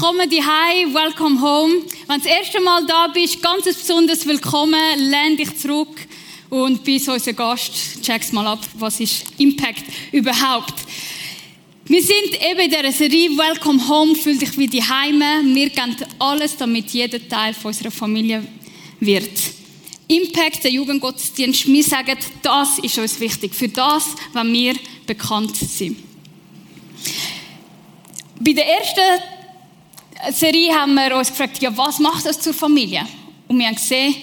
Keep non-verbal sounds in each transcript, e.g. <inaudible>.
Willkommen daheim, welcome home. Wenn du das erste Mal da bist, ganz besonders willkommen, lehn dich zurück und bist unser Gast. Check's mal ab, was ist Impact überhaupt. Wir sind eben in dieser Serie Welcome Home, fühl dich wie die Heime. Wir geben alles, damit jeder Teil von unserer Familie wird. Impact, der Jugendgottesdienst, wir sagen, das ist uns wichtig. Für das, wenn wir bekannt sind. Bei der ersten Serie haben wir uns gefragt, ja, was macht das zur Familie? Und wir haben gesehen,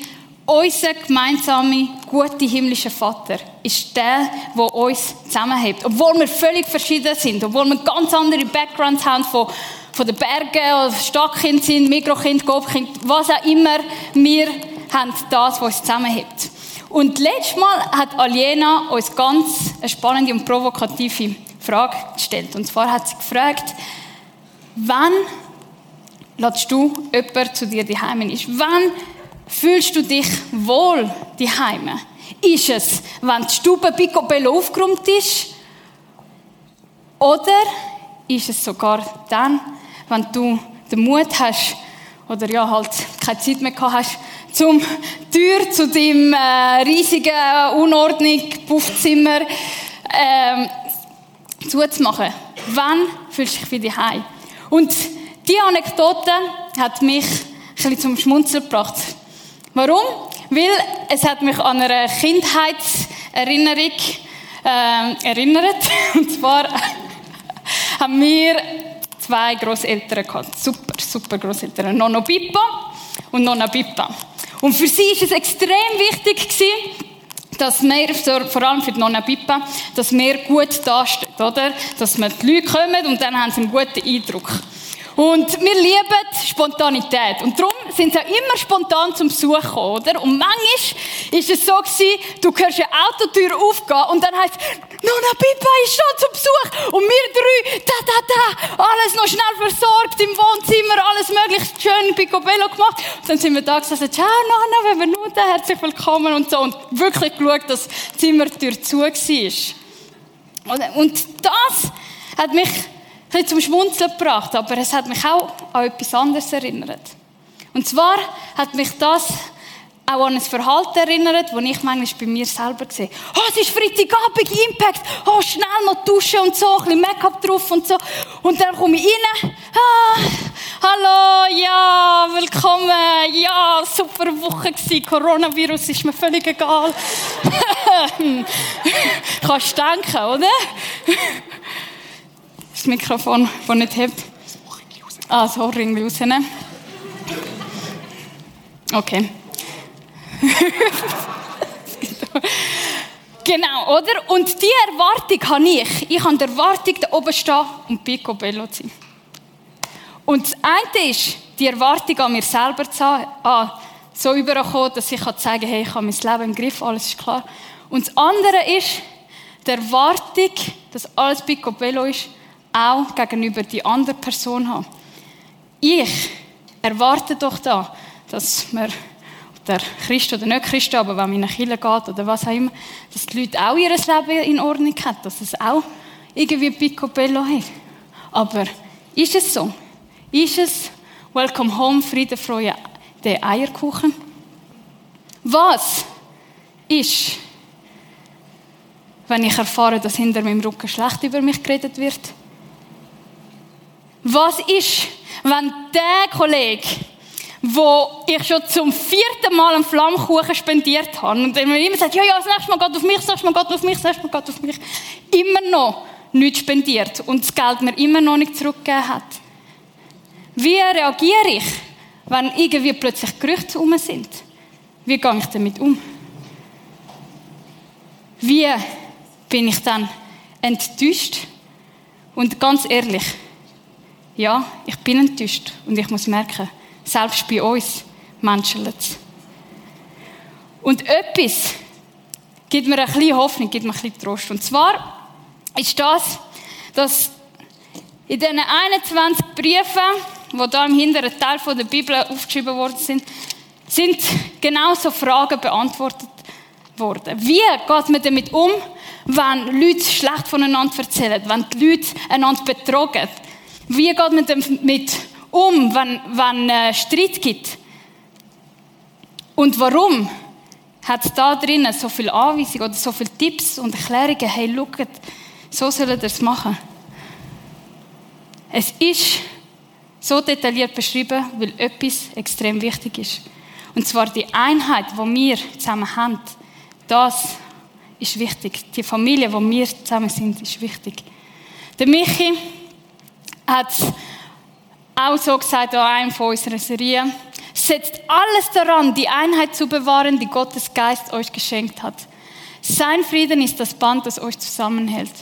unser gemeinsamer, guter himmlischer Vater ist der, der uns zusammenhält. Obwohl wir völlig verschieden sind, obwohl wir ganz andere Backgrounds haben von, von den Bergen, Stadtkind sind, Mikrokind, Gobkind, was auch immer, wir haben das, was uns zusammenhält. Und letztes Mal hat Aliena uns ganz eine spannende und provokative Frage gestellt. Und zwar hat sie gefragt, wann lädst du jemanden zu dir daheim ist? Wann fühlst du dich wohl daheim? Ist es, wenn die Stube picobello aufgeräumt ist? Oder ist es sogar dann, wenn du den Mut hast, oder ja, halt keine Zeit mehr gehabt hast, zum Tür zu deinem äh, riesigen Unordnung, Puffzimmer ähm, zuzumachen? Wann fühlst du dich wie daheim? Und die Anekdote hat mich ein bisschen zum Schmunzeln gebracht. Warum? Weil es hat mich an eine Kindheitserinnerung äh, erinnert. <laughs> Und zwar <laughs> haben wir zwei Großeltern gehabt. Super, super Großeltern. Nonno Pippa und Nonna Pippa. Und für sie ist es extrem wichtig gewesen, dass wir, vor allem für die Nonna Pippa, dass wir gut dastehen, oder? Dass wir die Leute kommen und dann haben sie einen guten Eindruck. Und wir lieben Spontanität. Und darum sind sie ja immer spontan zum Besuch gekommen, oder? Und manchmal ist es so gewesen, du hörst eine Autotür aufgehen und dann heißt Nonna Pippa ist schon zum Besuch. Und wir drei, da, da, da, alles noch schnell versorgt im Wohnzimmer, alles möglichst schön picobello gemacht. Und dann sind wir da gesagt, ciao Nonna, wenn wir nur da, herzlich willkommen und so. Und wirklich geschaut, dass die Zimmertür zu war. Und das hat mich bisschen zum Schmunzeln gebracht, aber es hat mich auch an etwas anderes erinnert. Und zwar hat mich das auch an ein Verhalten erinnert, das ich manchmal bei mir selber sehe. Oh, es ist Freitagabend, Impact. Oh, schnell noch duschen und so, ein bisschen Make-up drauf und so. Und dann komme ich rein. Ah, hallo, ja, willkommen. Ja, super Woche gewesen. Coronavirus ist mir völlig egal. <laughs> Kannst denken, oder? Das Mikrofon, das nicht hebt. Ah, so irgendwie rausnehmen. Okay. <laughs> genau, oder? Und die Erwartung habe ich. Ich habe die Erwartung, da oben stehen und Picobello zu sein. Und das eine ist, die Erwartung an mir selber zu haben, ah, so überkommen, dass ich sagen kann, hey, ich habe mein Leben im Griff, alles ist klar. Und das andere ist, die Erwartung, dass alles Picobello ist, auch gegenüber die andere Person haben. Ich erwarte doch da, dass man der Christ oder nicht Christ, aber wenn man in eine Kirche geht oder was auch immer, dass die Leute auch ihr Leben in Ordnung haben, dass es auch irgendwie Picobello hat. Aber ist es so? Ist es Welcome Home, Friede, Freude, der Eierkuchen? Was ist, wenn ich erfahre, dass hinter meinem Rücken schlecht über mich geredet wird? Was ist, wenn der Kollege, wo ich schon zum vierten Mal einen Flammkuchen spendiert habe und der mir immer sagt, ja, ja, das nächste Mal geht auf mich, das nächste Mal geht auf mich, das nächste Mal geht auf mich, immer noch nichts spendiert und das Geld mir immer noch nicht zurückgegeben hat. Wie reagiere ich, wenn irgendwie plötzlich Gerüchte um sind? Wie gehe ich damit um? Wie bin ich dann enttäuscht? Und ganz ehrlich, ja, ich bin enttäuscht und ich muss merken, selbst bei uns menschelt es. Und etwas gibt mir ein bisschen Hoffnung, gibt mir ein bisschen Trost. Und zwar ist das, dass in diesen 21 Briefen, die da im hinteren Teil der Bibel aufgeschrieben worden sind, sind genau so Fragen beantwortet worden. Wie geht man damit um, wenn Leute schlecht voneinander erzählen, wenn die Leute einander betrogen, wie geht man damit um, wenn wenn äh, Streit gibt? Und warum hat es da drinnen so viele Anweisungen oder so viele Tipps und Erklärungen? Hey, schaut, so sollen es machen. Es ist so detailliert beschrieben, weil etwas extrem wichtig ist. Und zwar die Einheit, die wir zusammen haben, das ist wichtig. Die Familie, wo wir zusammen sind, ist wichtig. Der Michi hat auch so gesagt an einem von unserer Serie, setzt alles daran, die Einheit zu bewahren, die Gottes Geist euch geschenkt hat. Sein Frieden ist das Band, das euch zusammenhält.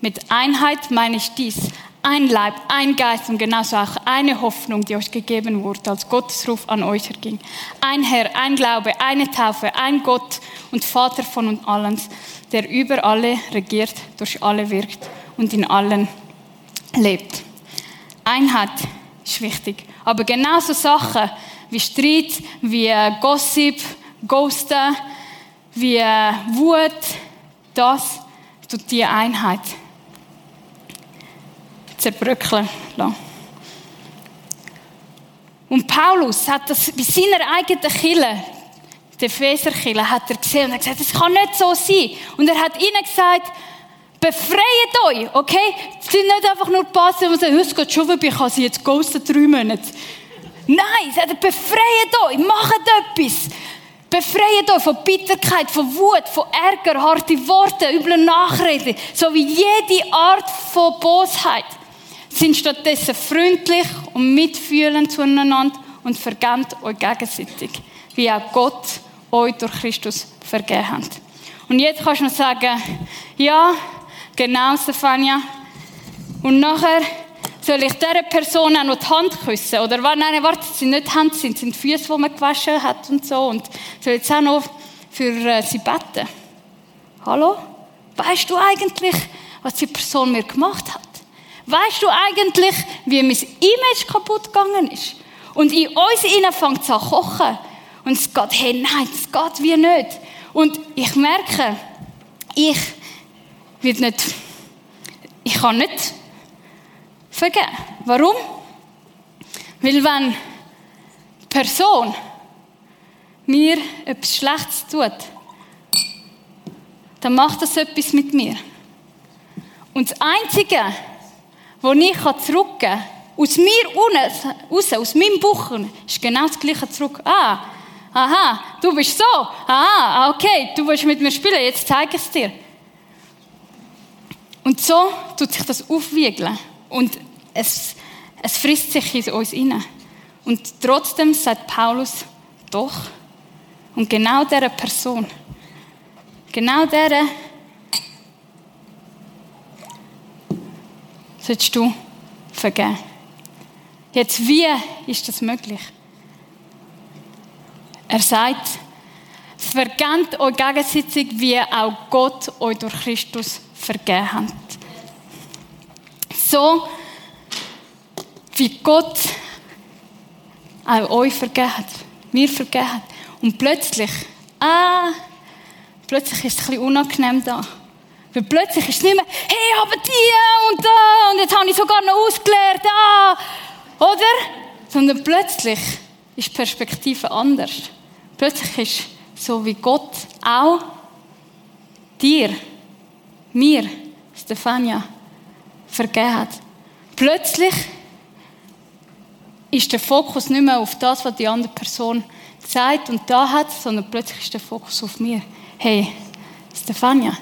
Mit Einheit meine ich dies. Ein Leib, ein Geist und genauso auch eine Hoffnung, die euch gegeben wurde, als Gottes Ruf an euch erging. Ein Herr, ein Glaube, eine Taufe, ein Gott und Vater von uns allen, der über alle regiert, durch alle wirkt und in allen lebt. Einheit ist wichtig. Aber genauso Sachen wie Streit, wie Gossip, Ghosten, wie Wut, das tut die Einheit zerbröckeln. Und Paulus hat das bei seiner eigenen Kille, der Epheserkille, hat er gesehen und hat gesagt, das kann nicht so sein. Und er hat ihnen gesagt, befreit euch, okay? Es sind nicht einfach nur passen und sagen, es geht schon vorbei, ich habe sie jetzt ghosten drei Monate. Nein, hat befreit euch, macht etwas. Befreit euch von Bitterkeit, von Wut, von Ärger, harte Worte, üble Nachrede, sowie jede Art von Bosheit sind stattdessen freundlich und mitfühlend zueinander und vergebt euch gegenseitig, wie auch Gott euch durch Christus vergeben hat. Und jetzt kannst du noch sagen, ja, genau, Stefania. Und nachher soll ich dieser Person auch noch die Hand küssen? Oder nein, warte, es sind nicht die Hände, es sind die Füße, die man gewaschen hat und so. Und soll jetzt auch noch für äh, sie beten? Hallo? Weißt du eigentlich, was die Person mir gemacht hat? Weißt du eigentlich, wie mein Image kaputt gegangen ist? Und in uns innen fängt es an zu kochen. Und es geht, hey, nein, es geht wie nicht. Und ich merke, ich wird nicht, ich kann nicht vergeben. Warum? Weil wenn die Person mir etwas Schlechtes tut, dann macht das etwas mit mir. Und das Einzige, wo ich zurückgeben kann, aus mir raus, aus meinem Bauch, ist genau das Gleiche zurück. Ah, aha, du bist so. Aha, okay, du willst mit mir spielen, jetzt zeige ich es dir. Und so tut sich das aufwiegeln. Und es, es frisst sich in uns rein. Und trotzdem sagt Paulus, doch. Und genau dieser Person, genau dieser sollst du vergeben. Jetzt, wie ist das möglich? Er sagt, vergebt euch gegenseitig, wie auch Gott euch durch Christus vergeben hat. So, wie Gott auch euch vergeben hat, mir vergeben hat. Und plötzlich, ah, plötzlich ist es ein bisschen unangenehm da. Weil plötzlich ist es nicht mehr, hey, aber die und da, und jetzt habe ich sogar noch ausgelernt, ah, oder? Sondern plötzlich ist die Perspektive anders. Plötzlich ist so wie Gott auch dir, mir, Stefania, vergeben hat. Plötzlich ist der Fokus nicht mehr auf das, was die andere Person sagt und da hat, sondern plötzlich ist der Fokus auf mir. Hey, Stefania,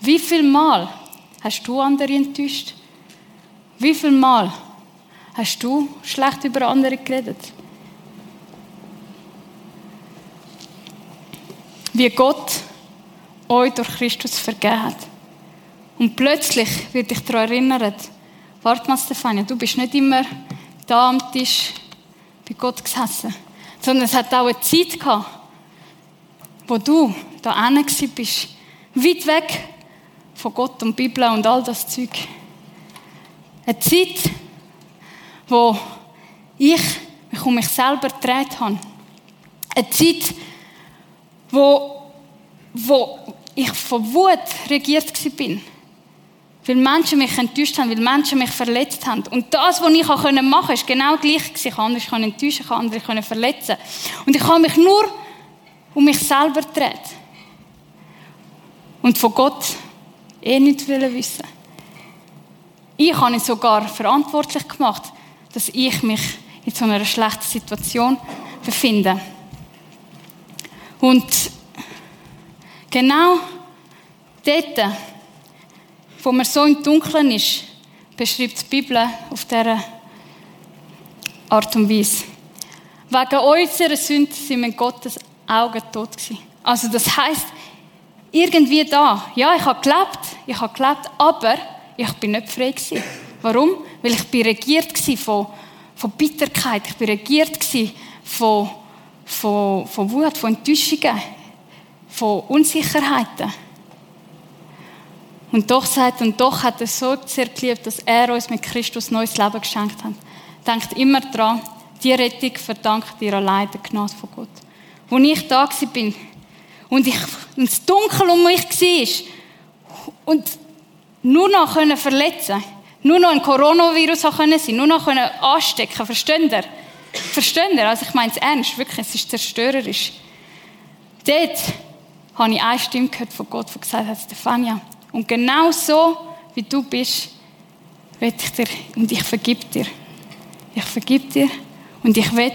wie viel Mal hast du andere enttäuscht? Wie viel Mal hast du schlecht über andere geredet? Wie Gott euch durch Christus vergeben hat. Und plötzlich wird dich daran erinnert, warte mal, Stefania, du bist nicht immer da am Tisch bei Gott gesessen, sondern es hat auch eine Zeit gehabt, wo du da hinten bist, weit weg von Gott und Bibel und all das Zeug. Eine Zeit, wo ich mich um mich selber gedreht habe. Eine Zeit, wo, wo ich von Wut regiert bin. Weil Menschen mich enttäuscht haben, weil Menschen mich verletzt haben. Und das, was ich machen konnte, ist genau gleich. Ich konnte andere enttäuschen, ich konnte andere verletzen. Und ich habe mich nur um mich selber gedreht. Und von Gott eh nicht wissen. Ich habe ihn sogar verantwortlich gemacht, dass ich mich in so einer schlechten Situation befinde. Und genau dort, wo man so im Dunkeln ist, beschreibt die Bibel auf dieser Art und Weise. Wegen unserer Sünde sind wir in Gottes Augen tot gewesen. Also das heißt irgendwie da. Ja, ich habe gelebt, ich habe gelebt, aber ich bin nicht frei gewesen. Warum? Weil ich bin regiert von, von Bitterkeit, ich bin regiert von, von, von Wut, von Enttäuschungen, von Unsicherheiten. Und doch sagt, und doch hat er so sehr geliebt, dass er uns mit Christus neues Leben geschenkt hat. Denkt immer dran, die Rettung verdankt dir allein der Gnade von Gott. Wo ich da bin und ich ins Dunkel um mich war und nur noch können verletzen, nur noch ein Coronavirus können sein, nur noch können anstecken, versteht ihr? Versteht ihr? Also ich meine es ernst, wirklich, es ist zerstörerisch. Dort habe ich eine Stimme gehört von Gott, die gesagt hat, Stefania, und genau so, wie du bist, will ich dir, und ich vergib dir. Ich vergib dir und ich will,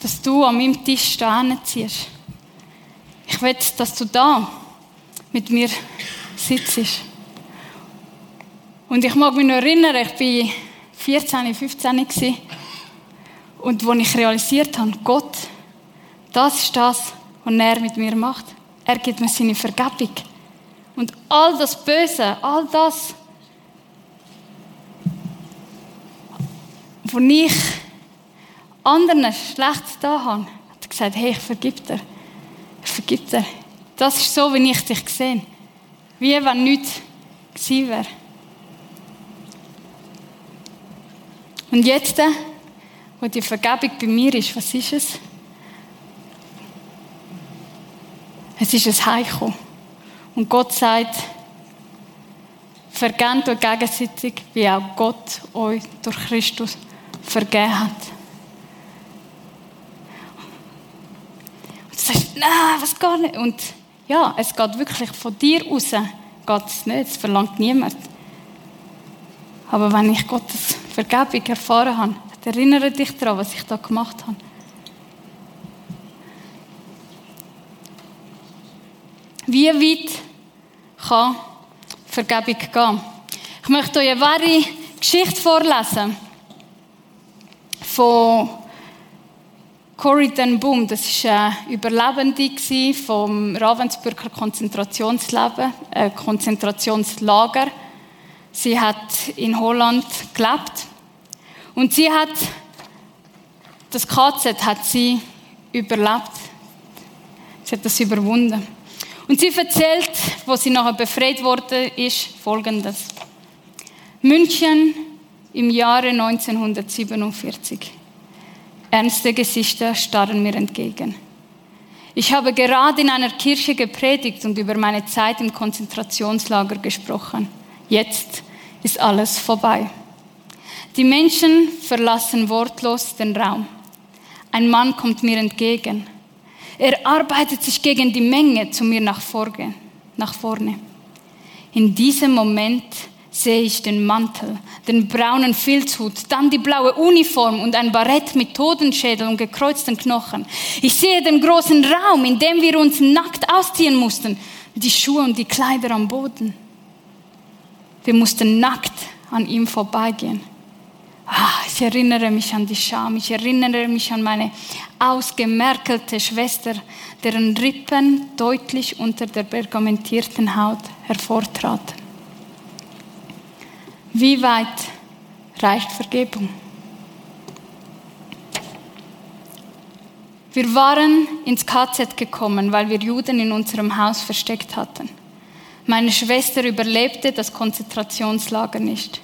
dass du an meinem Tisch da ziehst. Ich will, dass du da mit mir sitzt. Und ich mag mich noch erinnern, ich war 14, 15 gewesen, und wo ich realisiert habe, Gott, das ist das, was er mit mir macht. Er gibt mir seine Vergebung. Und all das Böse, all das, wo ich anderen schlecht da habe, hat er gesagt, hey, ich vergib dir. Ich vergib dir. Das ist so, wie ich dich gesehen Wie wenn nichts gewesen wäre. Und jetzt, wo die Vergebung bei mir ist, was ist es? Es ist ein Heimkommen. Und Gott sagt, vergebt euch gegenseitig, wie auch Gott euch durch Christus vergeben hat. Und du sagst, nein, was geht nicht. Und ja, es geht wirklich von dir raus, geht es nicht, es verlangt niemand. Aber wenn ich Gottes Vergebung erfahren habe, erinnere dich daran, was ich da gemacht habe. Wie weit kann Vergebung gehen? Ich möchte euch eine wahre Geschichte vorlesen von Corrie ten Boom. Das war eine Überlebende vom Ravensburger Konzentrationslager. Äh, Konzentrationslager. Sie hat in Holland gelebt und sie hat das KZ hat sie überlebt. Sie hat das überwunden. Und sie erzählt, wo sie nachher befreit wurde, ist folgendes. München im Jahre 1947. Ernste Gesichter starren mir entgegen. Ich habe gerade in einer Kirche gepredigt und über meine Zeit im Konzentrationslager gesprochen. Jetzt ist alles vorbei. Die Menschen verlassen wortlos den Raum. Ein Mann kommt mir entgegen. Er arbeitet sich gegen die Menge zu mir nach vorne. Nach vorne. In diesem Moment sehe ich den Mantel, den braunen Filzhut, dann die blaue Uniform und ein Barett mit Totenschädel und gekreuzten Knochen. Ich sehe den großen Raum, in dem wir uns nackt ausziehen mussten, die Schuhe und die Kleider am Boden. Wir mussten nackt an ihm vorbeigehen. Ah, ich erinnere mich an die Scham, ich erinnere mich an meine ausgemerkelte Schwester, deren Rippen deutlich unter der pergamentierten Haut hervortraten. Wie weit reicht Vergebung? Wir waren ins KZ gekommen, weil wir Juden in unserem Haus versteckt hatten. Meine Schwester überlebte das Konzentrationslager nicht.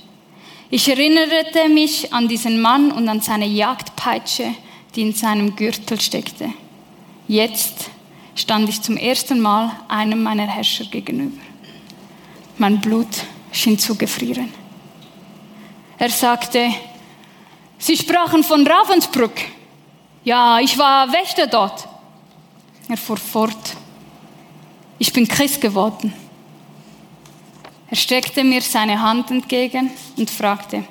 Ich erinnerte mich an diesen Mann und an seine Jagdpeitsche, die in seinem Gürtel steckte. Jetzt stand ich zum ersten Mal einem meiner Herrscher gegenüber. Mein Blut schien zu gefrieren. Er sagte, Sie sprachen von Ravensbrück. Ja, ich war Wächter dort. Er fuhr fort. Ich bin Christ geworden. Er streckte mir seine Hand entgegen und fragte,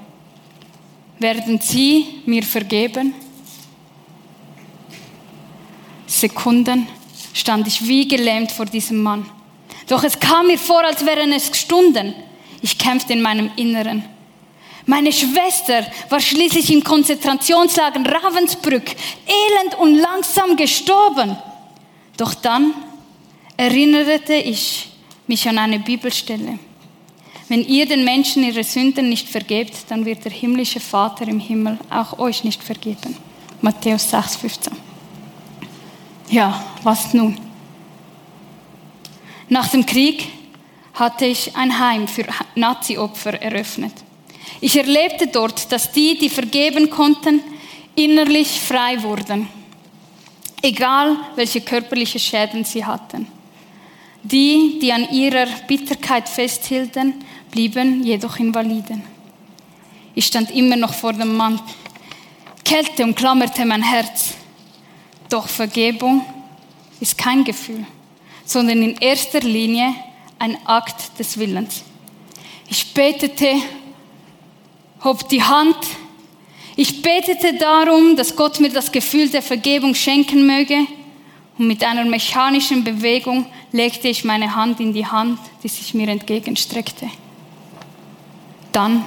werden Sie mir vergeben? Sekunden stand ich wie gelähmt vor diesem Mann. Doch es kam mir vor, als wären es Stunden. Ich kämpfte in meinem Inneren. Meine Schwester war schließlich im Konzentrationslager Ravensbrück, elend und langsam gestorben. Doch dann erinnerte ich mich an eine Bibelstelle. Wenn ihr den Menschen ihre Sünden nicht vergebt, dann wird der himmlische Vater im Himmel auch euch nicht vergeben. Matthäus 6, 15. Ja, was nun? Nach dem Krieg hatte ich ein Heim für Nazi-Opfer eröffnet. Ich erlebte dort, dass die, die vergeben konnten, innerlich frei wurden, egal welche körperliche Schäden sie hatten. Die, die an ihrer Bitterkeit festhielten, blieben jedoch Invaliden. Ich stand immer noch vor dem Mann. Kälte umklammerte mein Herz. Doch Vergebung ist kein Gefühl, sondern in erster Linie ein Akt des Willens. Ich betete, hob die Hand. Ich betete darum, dass Gott mir das Gefühl der Vergebung schenken möge. Und mit einer mechanischen Bewegung legte ich meine Hand in die Hand, die sich mir entgegenstreckte. Dann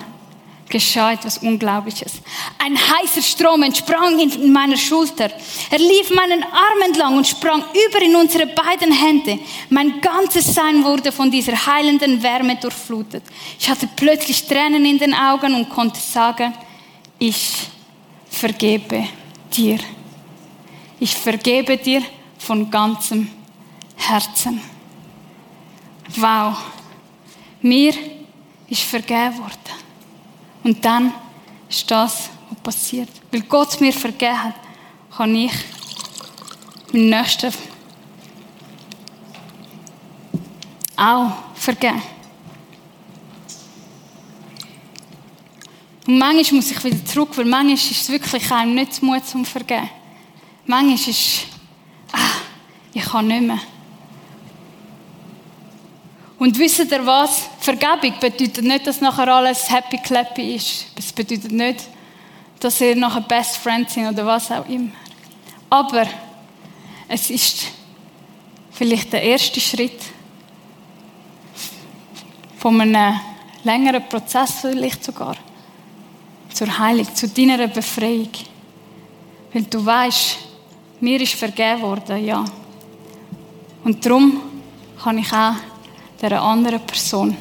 geschah etwas Unglaubliches. Ein heißer Strom entsprang in meiner Schulter. Er lief meinen Arm entlang und sprang über in unsere beiden Hände. Mein ganzes Sein wurde von dieser heilenden Wärme durchflutet. Ich hatte plötzlich Tränen in den Augen und konnte sagen, ich vergebe dir. Ich vergebe dir von ganzem Herzen. Wow. Mir ist vergeben worden. Und dann ist das, was passiert. Weil Gott mir vergeben hat, kann ich meinen Nächsten auch vergeben. Und manchmal muss ich wieder zurück, weil manchmal ist es wirklich einem nicht zu Mut zum Vergeben. Manchmal ist ah, ich kann nicht mehr. Und wisst ihr was? Vergebung bedeutet nicht, dass nachher alles happy clappy ist. Es bedeutet nicht, dass ihr nachher Best Friends sind oder was auch immer. Aber es ist vielleicht der erste Schritt von einem längeren Prozess vielleicht sogar zur Heilung, zu deiner Befreiung. Weil du weißt, mir ist vergeben worden, ja. Und darum kann ich auch der anderen Person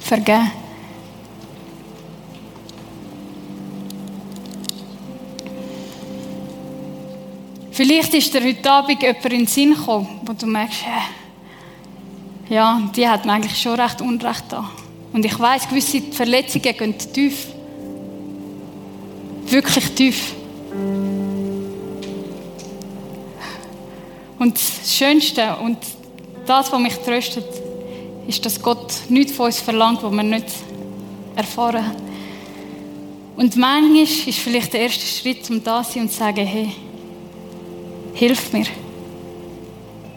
vergeben. Vielleicht ist dir heute Abend jemand in den Sinn gekommen, wo du merkst, äh, ja, die hat mir eigentlich schon recht Unrecht da. Und ich weiß, gewisse Verletzungen gehen tief. Wirklich tief. Und das Schönste und das, was mich tröstet, ist, dass Gott nichts von uns verlangt, was wir nicht erfahren haben. Und manchmal ist vielleicht der erste Schritt, um da zu sein und zu sagen, hey, hilf mir.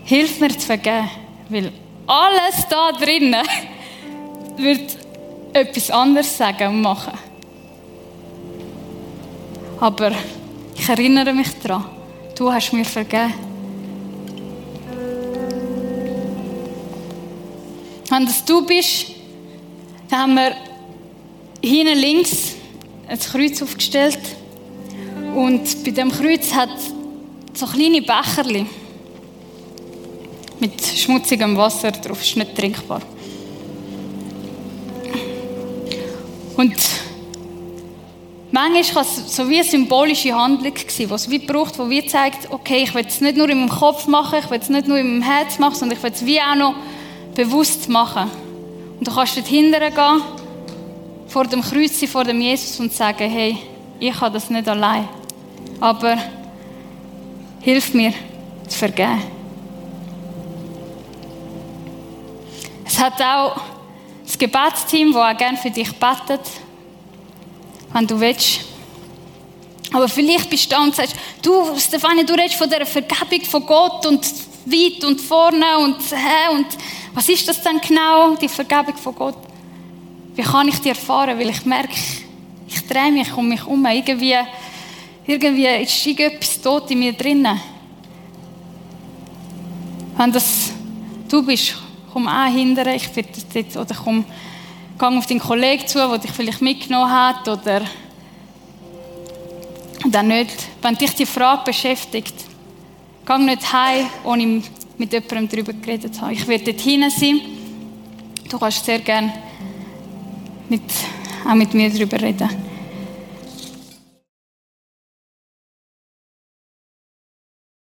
Hilf mir zu vergeben. Weil alles da drinnen <laughs> wird etwas anderes sagen und machen. Aber ich erinnere mich daran, du hast mir vergeben. Wenn das du bist, dann haben wir hinten links ein Kreuz aufgestellt. Und bei dem Kreuz hat so kleine Becherli mit schmutzigem Wasser drauf. Ist nicht trinkbar. Und manchmal kann es so wie eine symbolische Handlung sein, was wie braucht, wo wie zeigt, okay, ich will es nicht nur in meinem Kopf machen, ich will es nicht nur in meinem Herz machen, sondern ich will es wie auch noch bewusst machen. Und du kannst dort hinterher gehen, vor dem Kreuz, vor dem Jesus und sagen, hey, ich kann das nicht allein. Aber hilf mir zu vergeben. Es hat auch das Gebetsteam, das auch gerne für dich betet, wenn du willst. Aber vielleicht bist du da und sagst, du, Stefanie, du redest von der Vergebung von Gott und weit und vorne und hä, und was ist das denn genau, die Vergebung von Gott? Wie kann ich die erfahren? Weil ich merke, ich drehe mich um mich herum. Irgendwie, irgendwie ist irgendetwas tot in mir drinnen. Wenn das du bist, komm auch hinterher, ich dort, oder komm, geh auf deinen Kollegen zu, der dich vielleicht mitgenommen hat, oder dann nicht. Wenn dich die Frage beschäftigt, geh nicht heim, ohne mit jemandem darüber geredet zu haben. Ich werde dort hinten sein. Du kannst sehr gerne mit, auch mit mir darüber reden.